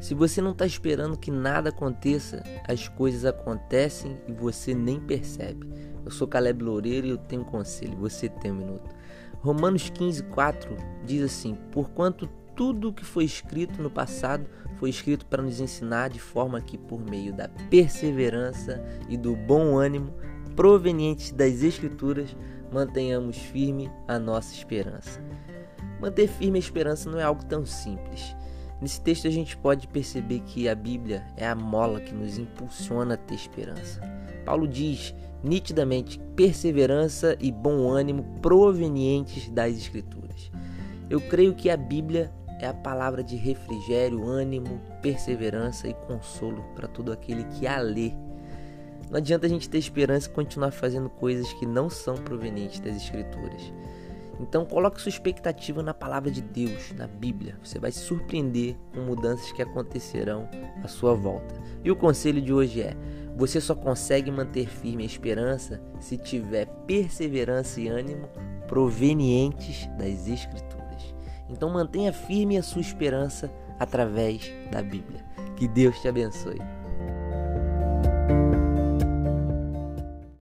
Se você não está esperando que nada aconteça, as coisas acontecem e você nem percebe. Eu sou Caleb Loureiro e eu tenho um conselho, você tem um minuto. Romanos 15, 4 diz assim: Porquanto tudo o que foi escrito no passado foi escrito para nos ensinar de forma que, por meio da perseverança e do bom ânimo provenientes das Escrituras, mantenhamos firme a nossa esperança. Manter firme a esperança não é algo tão simples. Nesse texto a gente pode perceber que a Bíblia é a mola que nos impulsiona a ter esperança. Paulo diz nitidamente perseverança e bom ânimo provenientes das Escrituras. Eu creio que a Bíblia é a palavra de refrigério, ânimo, perseverança e consolo para todo aquele que a lê. Não adianta a gente ter esperança e continuar fazendo coisas que não são provenientes das Escrituras. Então coloque sua expectativa na palavra de Deus, na Bíblia. Você vai se surpreender com mudanças que acontecerão à sua volta. E o conselho de hoje é: você só consegue manter firme a esperança se tiver perseverança e ânimo provenientes das Escrituras. Então mantenha firme a sua esperança através da Bíblia. Que Deus te abençoe.